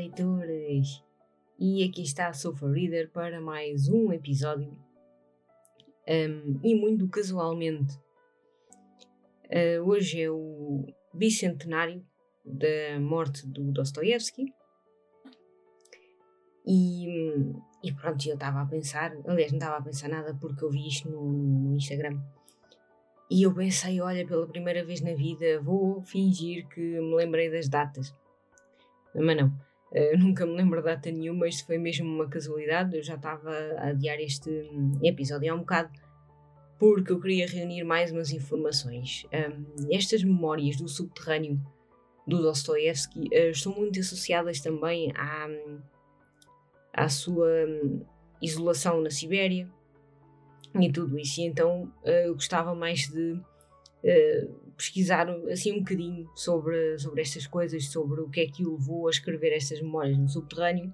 leitores! E aqui está a Sofa Reader para mais um episódio. Um, e muito casualmente, uh, hoje é o bicentenário da morte do Dostoevsky. E, e pronto, eu estava a pensar, aliás, não estava a pensar nada porque eu vi isto no, no Instagram. E eu pensei, olha, pela primeira vez na vida vou fingir que me lembrei das datas. Mas não, uh, nunca me lembro data nenhuma, isto foi mesmo uma casualidade. Eu já estava a adiar este episódio há um bocado porque eu queria reunir mais umas informações. Um, estas memórias do subterrâneo do Dostoevsky uh, estão muito associadas também à, à sua um, isolação na Sibéria e tudo isso. E então uh, eu gostava mais de uh, pesquisar assim um bocadinho sobre, sobre estas coisas, sobre o que é que o levou a escrever estas memórias no subterrâneo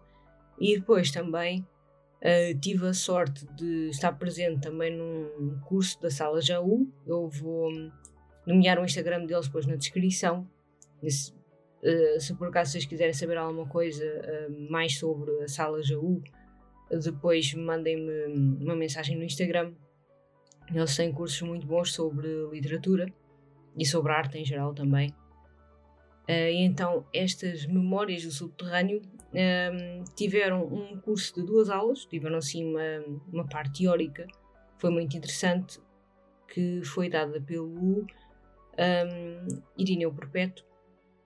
e depois também uh, tive a sorte de estar presente também num curso da Sala Jaú. Eu vou nomear o Instagram deles depois na descrição. Se, uh, se por acaso vocês quiserem saber alguma coisa uh, mais sobre a Sala Jaú, depois mandem-me uma mensagem no Instagram. Eles têm cursos muito bons sobre literatura e sobre a arte em geral também. Uh, e então, estas memórias do subterrâneo uh, tiveram um curso de duas aulas, tiveram assim uma, uma parte teórica, foi muito interessante, que foi dada pelo um, Irineu Perpétuo.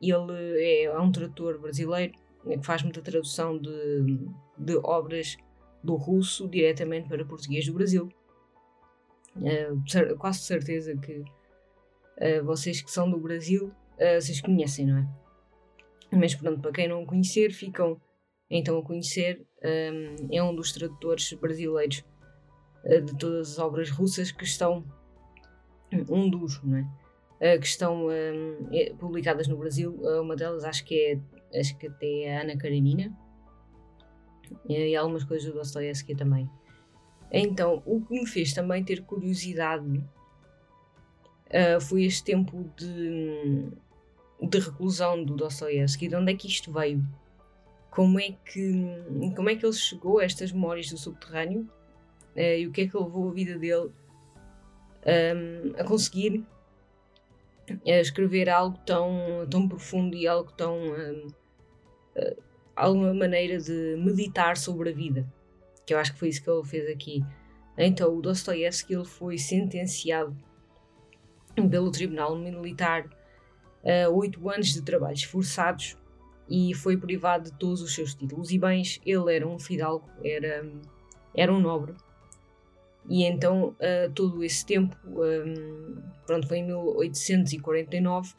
Ele é, é um tradutor brasileiro né, que faz muita tradução de, de obras do russo diretamente para português do Brasil. Uh, quase certeza que uh, vocês que são do Brasil, uh, vocês conhecem, não é? Mas pronto, para quem não conhecer, ficam então a conhecer. Um, é um dos tradutores brasileiros uh, de todas as obras russas que estão, um dos, não é? que estão um, é, publicadas no Brasil. uma delas acho que é, acho que até é a Ana Karenina. E algumas coisas do Dostoevsky também. Então, o que me fez também ter curiosidade uh, foi este tempo de, de reclusão do Dostoevsky. De onde é que isto veio? Como é que, como é que ele chegou a estas memórias do subterrâneo? Uh, e o que é que levou a vida dele um, a conseguir escrever algo tão, tão profundo e algo tão. Um, uh, alguma maneira de meditar sobre a vida. Que eu acho que foi isso que ele fez aqui. Então, o Dostoevsky ele foi sentenciado pelo Tribunal Militar a oito anos de trabalhos forçados e foi privado de todos os seus títulos e bens. Ele era um fidalgo, era, era um nobre. E então, uh, todo esse tempo, um, pronto, foi em 1849,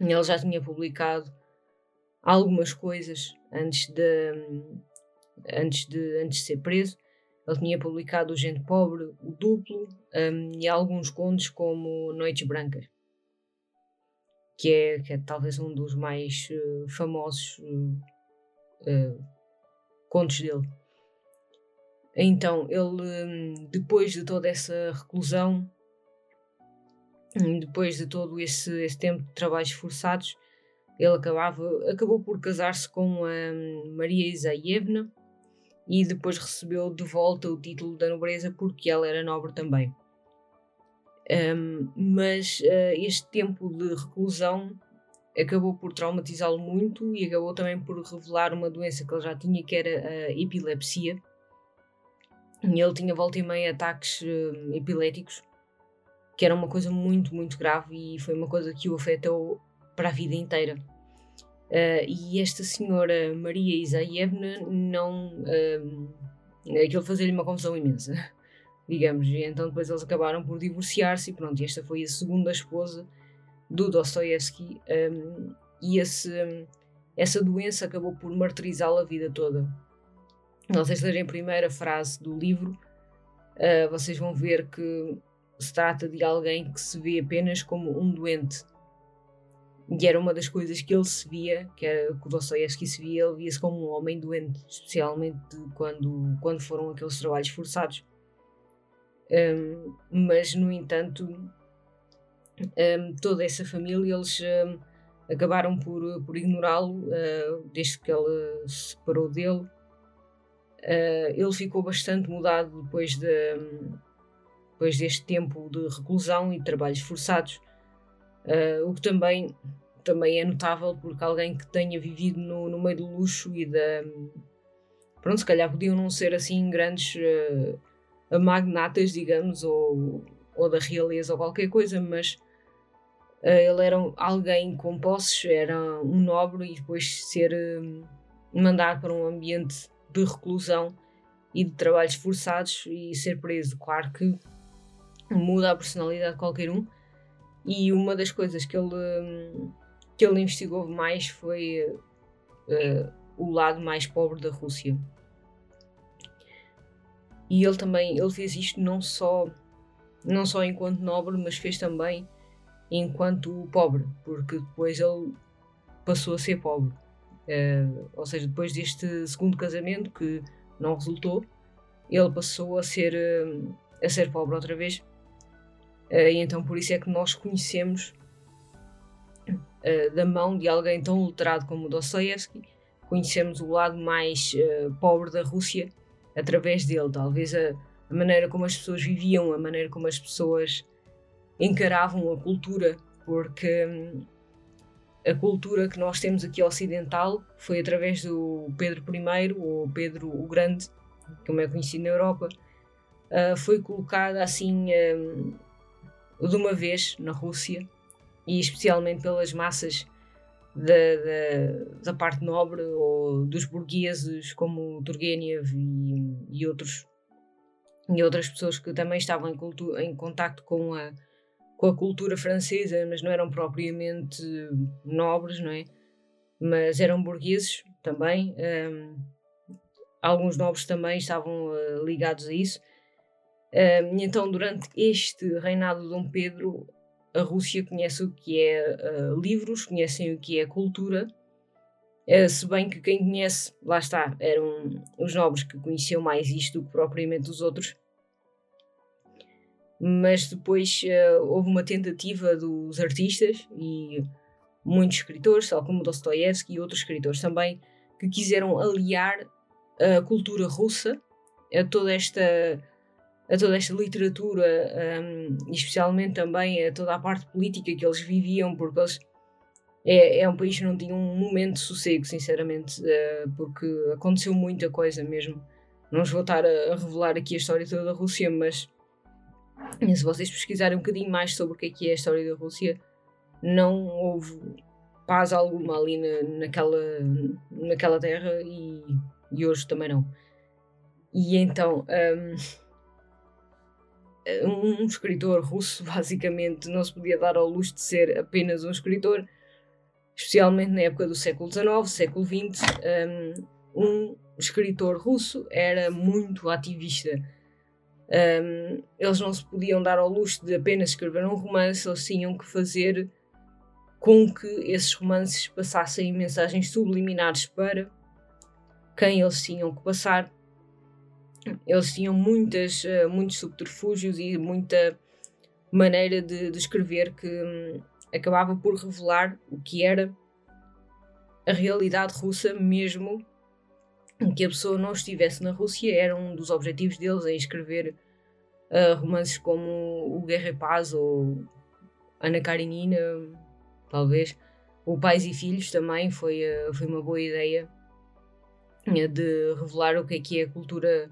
ele já tinha publicado algumas coisas antes de, antes de, antes de ser preso. Ele tinha publicado O Gente Pobre, O Duplo um, e alguns contos como Noites Brancas, que é, que é talvez um dos mais uh, famosos uh, contos dele. Então, ele, hum, depois de toda essa reclusão, hum, depois de todo esse, esse tempo de trabalhos forçados, ele acabava, acabou por casar-se com a Maria Isaevna e depois recebeu de volta o título da nobreza porque ela era nobre também. Um, mas uh, este tempo de reclusão acabou por traumatizá-lo muito e acabou também por revelar uma doença que ele já tinha, que era a epilepsia. E ele tinha volta e meia ataques uh, epiléticos, que era uma coisa muito, muito grave e foi uma coisa que o afetou para a vida inteira. Uh, e esta senhora Maria Isaevna não. Uh, aquilo fazia-lhe uma confusão imensa, digamos. E então depois eles acabaram por divorciar-se e pronto, esta foi a segunda esposa do Dostoevsky um, e esse, um, essa doença acabou por martirizá-la a vida toda. Vocês lerem a primeira frase do livro, uh, vocês vão ver que se trata de alguém que se vê apenas como um doente e era uma das coisas que ele se via, que era que o Dostoevsky se via, ele via-se como um homem doente, especialmente quando, quando foram aqueles trabalhos forçados. Um, mas, no entanto, um, toda essa família, eles um, acabaram por, por ignorá-lo uh, desde que ele se separou dele. Uh, ele ficou bastante mudado depois, de, depois deste tempo de reclusão e trabalhos forçados, uh, o que também, também é notável porque alguém que tenha vivido no, no meio do luxo e da. Pronto, se calhar podiam não ser assim grandes magnatas, digamos, ou, ou da realeza ou qualquer coisa, mas eh, ele era alguém com posses, era um nobre e depois ser mandado para um ambiente de reclusão e de trabalhos forçados e ser preso. Claro que muda a personalidade de qualquer um. E uma das coisas que ele, que ele investigou mais foi uh, o lado mais pobre da Rússia. E ele também ele fez isto não só não só enquanto nobre, mas fez também enquanto pobre, porque depois ele passou a ser pobre. Uh, ou seja, depois deste segundo casamento que não resultou, ele passou a ser, uh, a ser pobre outra vez. Uh, e então por isso é que nós conhecemos da mão de alguém tão letrado como Dostoevsky, conhecemos o lado mais pobre da Rússia através dele. Talvez a, a maneira como as pessoas viviam, a maneira como as pessoas encaravam a cultura, porque hum, a cultura que nós temos aqui ocidental foi através do Pedro I, ou Pedro o Grande, como é conhecido na Europa, uh, foi colocada assim um, de uma vez na Rússia, e especialmente pelas massas da, da, da parte nobre ou dos burgueses como Turgenev e, e outros e outras pessoas que também estavam em, cultu- em contacto com a, com a cultura francesa, mas não eram propriamente nobres, não é? Mas eram burgueses também. Um, alguns nobres também estavam uh, ligados a isso. Um, então, durante este reinado de Dom Pedro, a Rússia conhece o que é uh, livros, conhecem o que é cultura, uh, se bem que quem conhece, lá está, eram os nobres que conheciam mais isto do que propriamente os outros. Mas depois uh, houve uma tentativa dos artistas e muitos escritores, tal como Dostoevsky e outros escritores também, que quiseram aliar a cultura russa a toda esta a toda esta literatura um, e especialmente também a toda a parte política que eles viviam porque eles é, é um país que não tinha um momento de sossego sinceramente uh, porque aconteceu muita coisa mesmo não vos vou estar a, a revelar aqui a história toda da Rússia mas se vocês pesquisarem um bocadinho mais sobre o que é, que é a história da Rússia, não houve paz alguma ali na, naquela, naquela terra e, e hoje também não. E então, um, um escritor russo basicamente não se podia dar ao luxo de ser apenas um escritor, especialmente na época do século XIX, século XX. Um, um escritor russo era muito ativista um, eles não se podiam dar ao luxo de apenas escrever um romance, eles tinham que fazer com que esses romances passassem mensagens subliminares para quem eles tinham que passar. Eles tinham muitas, uh, muitos subterfúgios e muita maneira de, de escrever que um, acabava por revelar o que era a realidade russa, mesmo que a pessoa não estivesse na Rússia, era um dos objetivos deles em escrever uh, romances como O Guerra e Paz ou Ana Karenina, talvez. O Pais e Filhos também foi, uh, foi uma boa ideia de revelar o que é que é a cultura,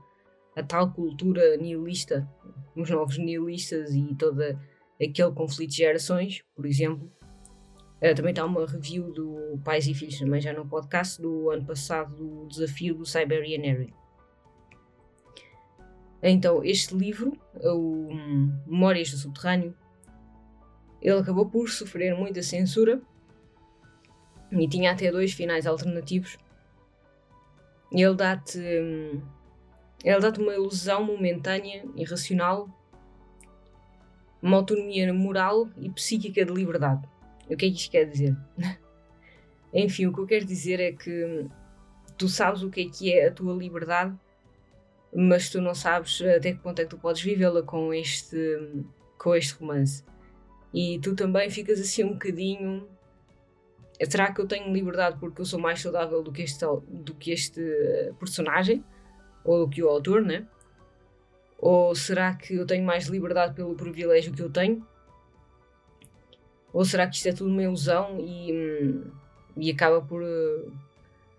a tal cultura nihilista, os novos nihilistas e todo aquele conflito de gerações, por exemplo. Uh, também está uma review do Pais e Filhos, também já no podcast, do ano passado, do desafio do Siberian Então, este livro, o Memórias do Subterrâneo, ele acabou por sofrer muita censura e tinha até dois finais alternativos. Ele dá-te. Ele dá-te uma ilusão momentânea, irracional, uma autonomia moral e psíquica de liberdade. O que é que isto quer dizer? Enfim, o que eu quero dizer é que tu sabes o que é que é a tua liberdade, mas tu não sabes até que ponto é que tu podes vivê-la com este, com este romance. E tu também ficas assim um bocadinho será que eu tenho liberdade porque eu sou mais saudável do que este, do que este personagem? Ou do que o autor, né? Ou será que eu tenho mais liberdade pelo privilégio que eu tenho? Ou será que isto é tudo uma ilusão e, hum, e acaba por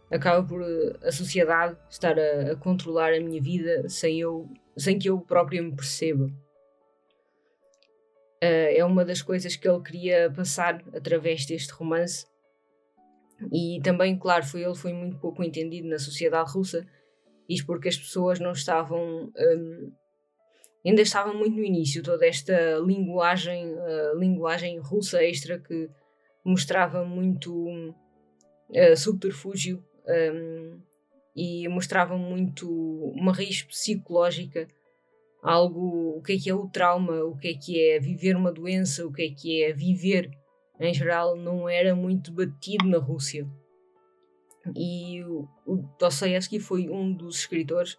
acaba por a sociedade estar a, a, controlar a minha vida sem eu sem que eu próprio me perceba? Uh, é uma das coisas que ele queria passar através deste romance e também, claro, foi ele foi muito pouco entendido na sociedade russa, isto porque as pessoas não estavam um, ainda estavam muito no início toda esta linguagem uh, linguagem russa extra que mostrava muito uh, subterfúgio um, e mostrava muito uma raiz psicológica algo o que é que é o trauma o que é que é viver uma doença o que é que é viver em geral não era muito batido na Rússia e o, o Dostoevsky foi um dos escritores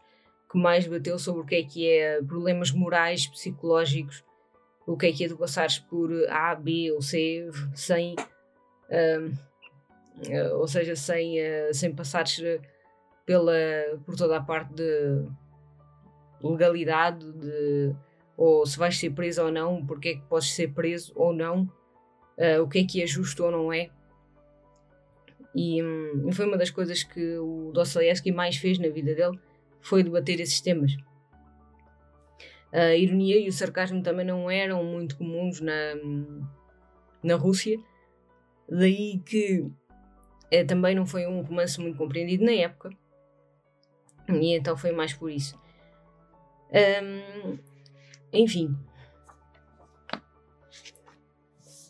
que mais bateu sobre o que é que é problemas morais, psicológicos, o que é que é tu passares por A, B ou C sem. Uh, ou seja, sem, uh, sem passares pela, por toda a parte de legalidade, de, ou se vais ser preso ou não, porque é que podes ser preso ou não, o que é que é justo ou não é. E um, foi uma das coisas que o Dostoevsky mais fez na vida dele, foi debater esses temas. A ironia e o sarcasmo também não eram muito comuns na, na Rússia, daí que é, também não foi um romance muito compreendido na época, e então foi mais por isso. Um, enfim,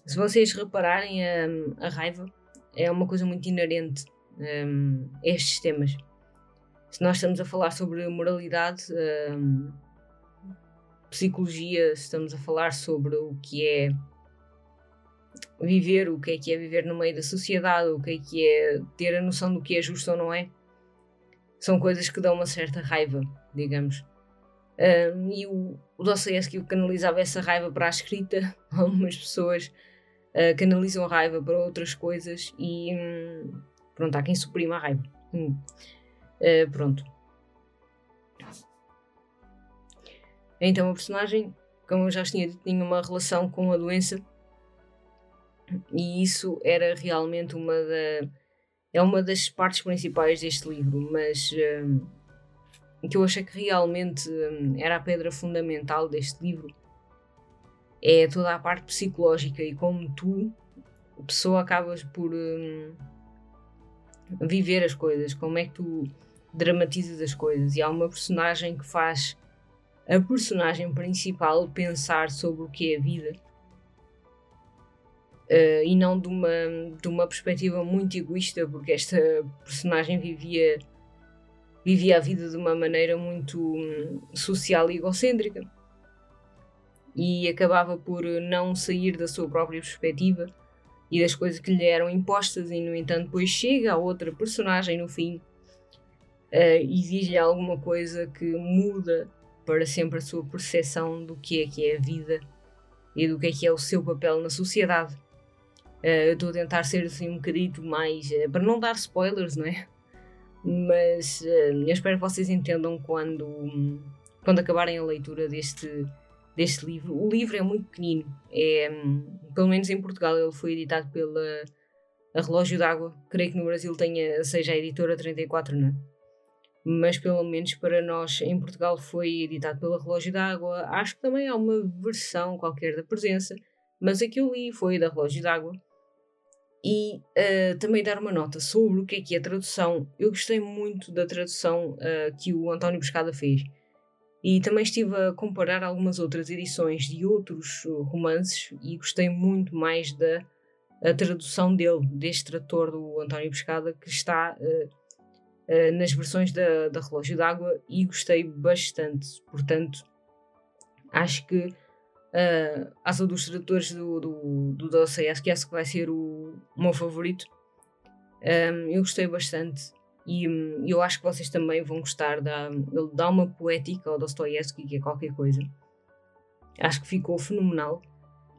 se vocês repararem, a, a, raiva é uma coisa muito inerente um, a estes temas se nós estamos a falar sobre moralidade, um, psicologia, estamos a falar sobre o que é viver, o que é que é viver no meio da sociedade, o que é que é ter a noção do que é justo ou não é, são coisas que dão uma certa raiva, digamos. Um, e o, o Dostoevsky canalizava essa raiva para a escrita, algumas pessoas uh, canalizam a raiva para outras coisas e hum, pronto, há quem suprima a raiva. Hum. Uh, pronto. Então a personagem, como eu já tinha dito, tinha uma relação com a doença e isso era realmente uma da é uma das partes principais deste livro, mas um, eh, que eu achei que realmente um, era a pedra fundamental deste livro é toda a parte psicológica e como tu, pessoa, acabas por um, viver as coisas, como é que tu dramatizas as coisas. E há uma personagem que faz a personagem principal pensar sobre o que é a vida uh, e não de uma, de uma perspectiva muito egoísta, porque esta personagem vivia, vivia a vida de uma maneira muito um, social e egocêntrica e acabava por não sair da sua própria perspectiva e das coisas que lhe eram impostas e no entanto depois chega a outra personagem no fim uh, e diz-lhe alguma coisa que muda para sempre a sua percepção do que é que é a vida e do que é que é o seu papel na sociedade. Uh, eu estou a tentar ser assim um bocadito mais. Uh, para não dar spoilers, não é? Mas eu espero que vocês entendam quando, quando acabarem a leitura deste, deste livro. O livro é muito pequenino, é, um, pelo menos em Portugal, ele foi editado pela Relógio d'Água. Creio que no Brasil tenha, seja a editora 34, não é? mas pelo menos para nós em Portugal foi editado pela Relógio d'Água. Acho que também há uma versão qualquer da presença, mas a que eu li foi da Relógio d'Água. E uh, também dar uma nota sobre o que é que é a tradução. Eu gostei muito da tradução uh, que o António Pescada fez. E também estive a comparar algumas outras edições de outros romances e gostei muito mais da tradução dele, deste tradutor do António Pescada, que está uh, uh, nas versões da, da Relógio d'Água e gostei bastante. Portanto, acho que uh, as dos tradutores do, do, do acho que vai ser o, o meu favorito. Um, eu gostei bastante e um, eu acho que vocês também vão gostar da, dá uma poética ao Dostoevsky que é qualquer coisa. Acho que ficou fenomenal.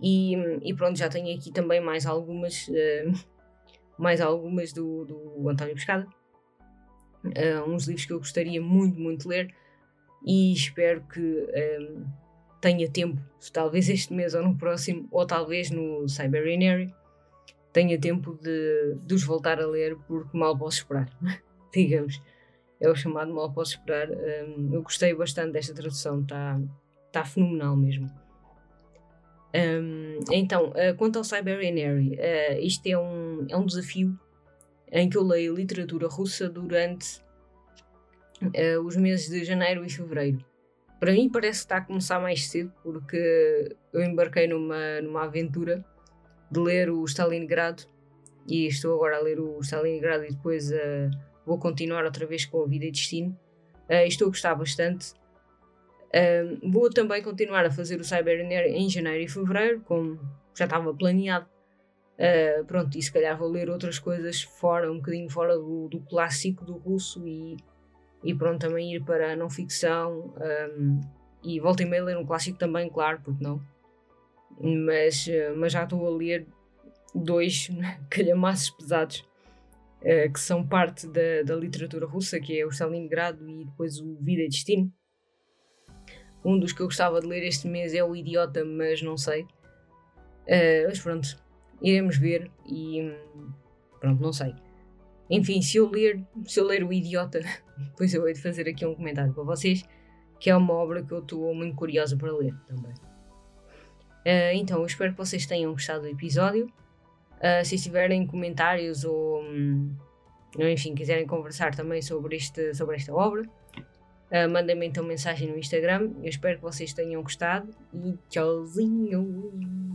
E, e pronto já tenho aqui também mais algumas uh, mais algumas do, do António Pescada. Uh, uns livros que eu gostaria muito, muito de ler. E espero que um, tenha tempo, talvez este mês ou no próximo, ou talvez no Cyberinary, tenha tempo de, de os voltar a ler porque mal posso esperar, digamos. É o chamado mal posso esperar. Um, eu gostei bastante desta tradução, está tá fenomenal mesmo. Um, então, uh, quanto ao Cyberinary, uh, isto é um, é um desafio em que eu leio literatura russa durante uh, os meses de janeiro e fevereiro. Para mim parece que está a começar mais cedo, porque eu embarquei numa, numa aventura de ler o Stalingrado e estou agora a ler o Stalingrado e depois uh, vou continuar outra vez com a Vida e Destino. Uh, estou a gostar bastante. Uh, vou também continuar a fazer o Cyber em janeiro e fevereiro, como já estava planeado. Uh, pronto, e se calhar vou ler outras coisas fora, um bocadinho fora do, do clássico do russo e e pronto, também ir para a não ficção um, e volta e meia ler um clássico também, claro, porque não. Mas, mas já estou a ler dois calhamaços pesados uh, que são parte da, da literatura russa, que é o Stalingrado e depois o Vida e Destino. Um dos que eu gostava de ler este mês é o Idiota, mas não sei. Uh, mas pronto, iremos ver e hum, pronto, não sei. Enfim, se eu ler, se eu ler o Idiota, depois eu hei de fazer aqui um comentário para vocês, que é uma obra que eu estou muito curiosa para ler também. Uh, então, eu espero que vocês tenham gostado do episódio. Uh, se tiverem comentários ou, um, enfim, quiserem conversar também sobre, este, sobre esta obra, uh, mandem-me então mensagem no Instagram. Eu espero que vocês tenham gostado e tchauzinho!